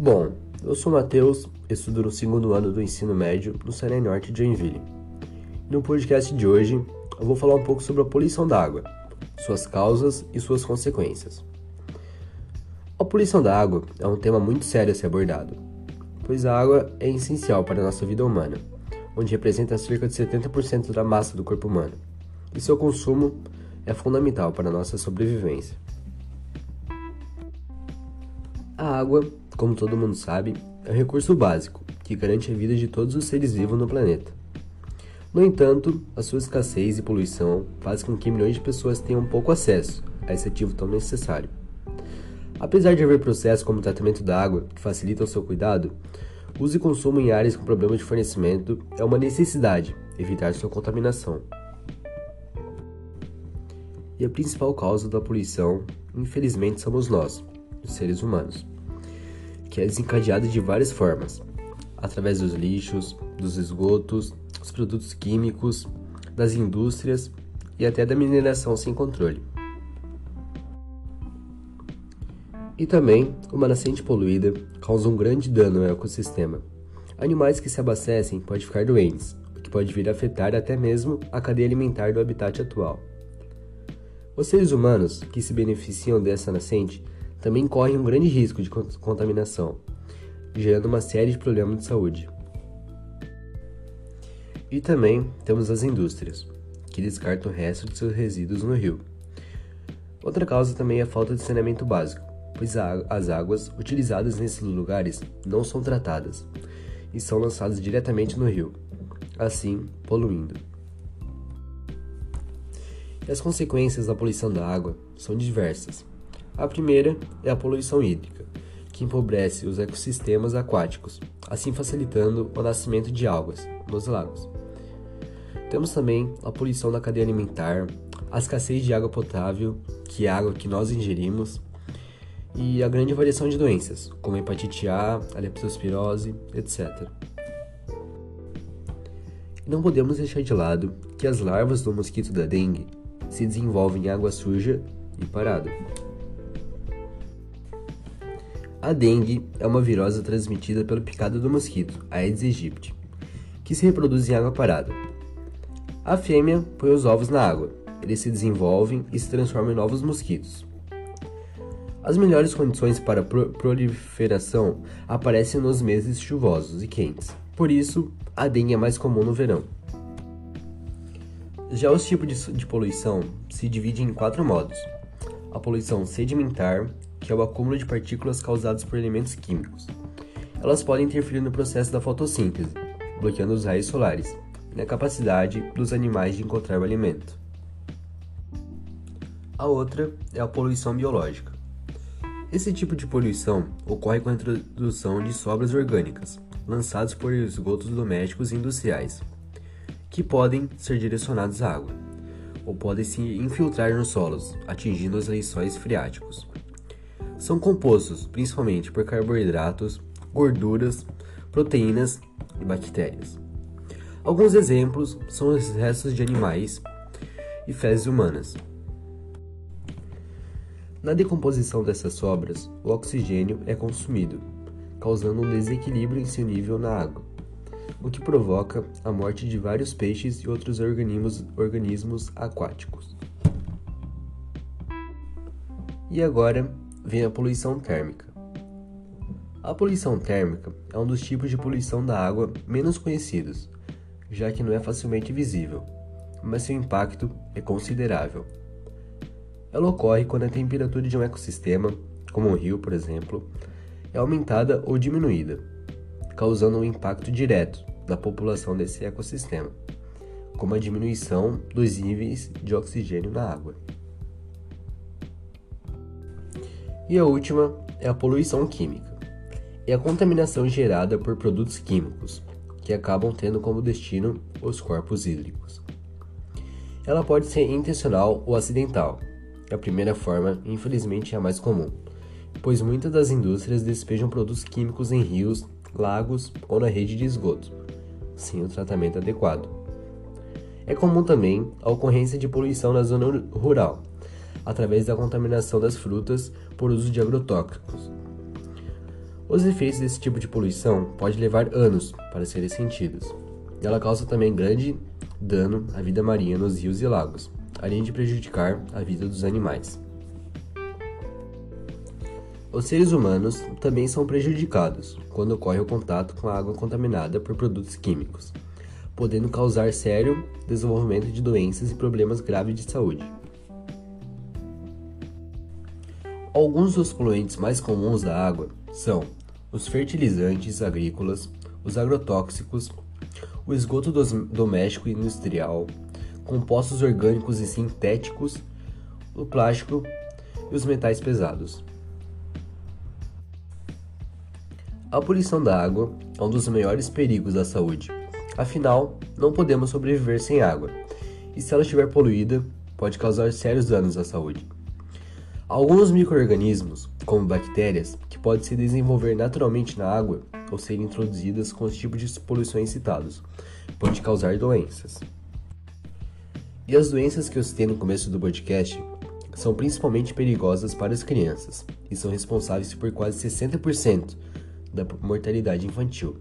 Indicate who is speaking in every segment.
Speaker 1: Bom, eu sou Matheus, estudo no segundo ano do ensino médio no Senai Norte de Joinville. No podcast de hoje, eu vou falar um pouco sobre a poluição da água, suas causas e suas consequências. A poluição da água é um tema muito sério a ser abordado, pois a água é essencial para a nossa vida humana, onde representa cerca de 70% da massa do corpo humano, e seu consumo é fundamental para a nossa sobrevivência. A água como todo mundo sabe, é um recurso básico que garante a vida de todos os seres vivos no planeta. No entanto, a sua escassez e poluição faz com que milhões de pessoas tenham pouco acesso a esse ativo tão necessário. Apesar de haver processos como o tratamento da água que facilitam seu cuidado, uso e consumo em áreas com problemas de fornecimento é uma necessidade evitar sua contaminação. E a principal causa da poluição, infelizmente, somos nós, os seres humanos que é desencadeada de várias formas, através dos lixos, dos esgotos, dos produtos químicos, das indústrias e até da mineração sem controle. E também, uma nascente poluída causa um grande dano ao ecossistema. Animais que se abastecem podem ficar doentes, o que pode vir a afetar até mesmo a cadeia alimentar do habitat atual. Os seres humanos que se beneficiam dessa nascente também correm um grande risco de contaminação, gerando uma série de problemas de saúde. E também temos as indústrias, que descartam o resto de seus resíduos no rio. Outra causa também é a falta de saneamento básico, pois as águas utilizadas nesses lugares não são tratadas e são lançadas diretamente no rio, assim poluindo. E as consequências da poluição da água são diversas, a primeira é a poluição hídrica, que empobrece os ecossistemas aquáticos, assim facilitando o nascimento de algas nos lagos. Temos também a poluição da cadeia alimentar, a escassez de água potável, que é a água que nós ingerimos, e a grande variação de doenças, como hepatite A, a leptospirose, etc. Não podemos deixar de lado que as larvas do mosquito da dengue se desenvolvem em água suja e parada. A dengue é uma virose transmitida pelo picado do mosquito, Aedes aegypti, que se reproduz em água parada. A fêmea põe os ovos na água, eles se desenvolvem e se transformam em novos mosquitos. As melhores condições para pro proliferação aparecem nos meses chuvosos e quentes, por isso a dengue é mais comum no verão. Já os tipos de, de poluição se dividem em quatro modos: a poluição sedimentar, que é o acúmulo de partículas causadas por elementos químicos. Elas podem interferir no processo da fotossíntese, bloqueando os raios solares e na capacidade dos animais de encontrar o alimento. A outra é a poluição biológica. Esse tipo de poluição ocorre com a introdução de sobras orgânicas, lançadas por esgotos domésticos e industriais, que podem ser direcionados à água, ou podem se infiltrar nos solos, atingindo os lençóis freáticos. São compostos principalmente por carboidratos, gorduras, proteínas e bactérias. Alguns exemplos são os restos de animais e fezes humanas. Na decomposição dessas sobras, o oxigênio é consumido, causando um desequilíbrio em seu nível na água, o que provoca a morte de vários peixes e outros organismos, organismos aquáticos. E agora vem a poluição térmica. A poluição térmica é um dos tipos de poluição da água menos conhecidos, já que não é facilmente visível, mas seu impacto é considerável. Ela ocorre quando a temperatura de um ecossistema, como um rio, por exemplo, é aumentada ou diminuída, causando um impacto direto na população desse ecossistema, como a diminuição dos níveis de oxigênio na água. E a última é a poluição química. É a contaminação gerada por produtos químicos, que acabam tendo como destino os corpos hídricos. Ela pode ser intencional ou acidental. A primeira forma, infelizmente, é a mais comum, pois muitas das indústrias despejam produtos químicos em rios, lagos ou na rede de esgoto, sem o tratamento adequado. É comum também a ocorrência de poluição na zona rural, através da contaminação das frutas por uso de agrotóxicos. Os efeitos desse tipo de poluição podem levar anos para serem sentidos. Ela causa também grande dano à vida marinha nos rios e lagos, além de prejudicar a vida dos animais. Os seres humanos também são prejudicados quando ocorre o contato com a água contaminada por produtos químicos, podendo causar sério desenvolvimento de doenças e problemas graves de saúde. Alguns dos poluentes mais comuns da água são os fertilizantes agrícolas, os agrotóxicos, o esgoto doméstico e industrial, compostos orgânicos e sintéticos, o plástico e os metais pesados. A poluição da água é um dos maiores perigos da saúde. Afinal, não podemos sobreviver sem água, e se ela estiver poluída, pode causar sérios danos à saúde. Alguns micro-organismos, como bactérias, que podem se desenvolver naturalmente na água ou serem introduzidas com os tipos de poluições citados, podem causar doenças. E as doenças que eu citei no começo do podcast são principalmente perigosas para as crianças e são responsáveis por quase 60% da mortalidade infantil,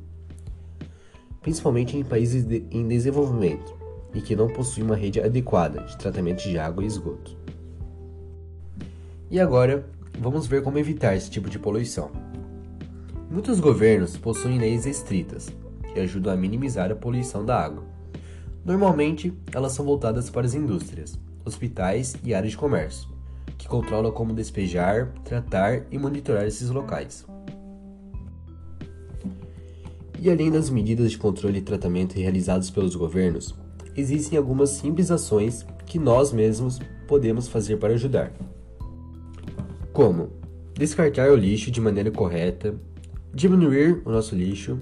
Speaker 1: principalmente em países de, em desenvolvimento e que não possuem uma rede adequada de tratamento de água e esgoto. E agora, vamos ver como evitar esse tipo de poluição. Muitos governos possuem leis estritas que ajudam a minimizar a poluição da água. Normalmente, elas são voltadas para as indústrias, hospitais e áreas de comércio, que controlam como despejar, tratar e monitorar esses locais. E além das medidas de controle e tratamento realizadas pelos governos, existem algumas simples ações que nós mesmos podemos fazer para ajudar. Como descartar o lixo de maneira correta, diminuir o nosso lixo,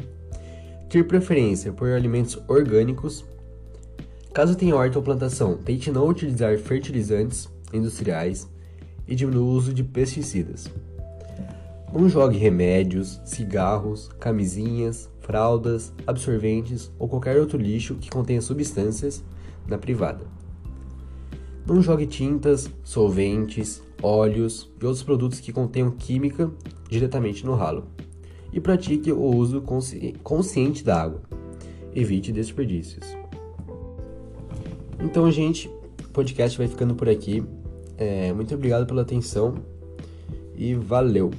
Speaker 1: ter preferência por alimentos orgânicos. Caso tenha horta ou plantação, tente não utilizar fertilizantes industriais e diminua o uso de pesticidas. Não jogue remédios, cigarros, camisinhas, fraldas, absorventes ou qualquer outro lixo que contenha substâncias na privada. Não jogue tintas, solventes, óleos e outros produtos que contenham química diretamente no ralo. E pratique o uso consci consciente da água. Evite desperdícios. Então, gente, o podcast vai ficando por aqui. É, muito obrigado pela atenção e valeu!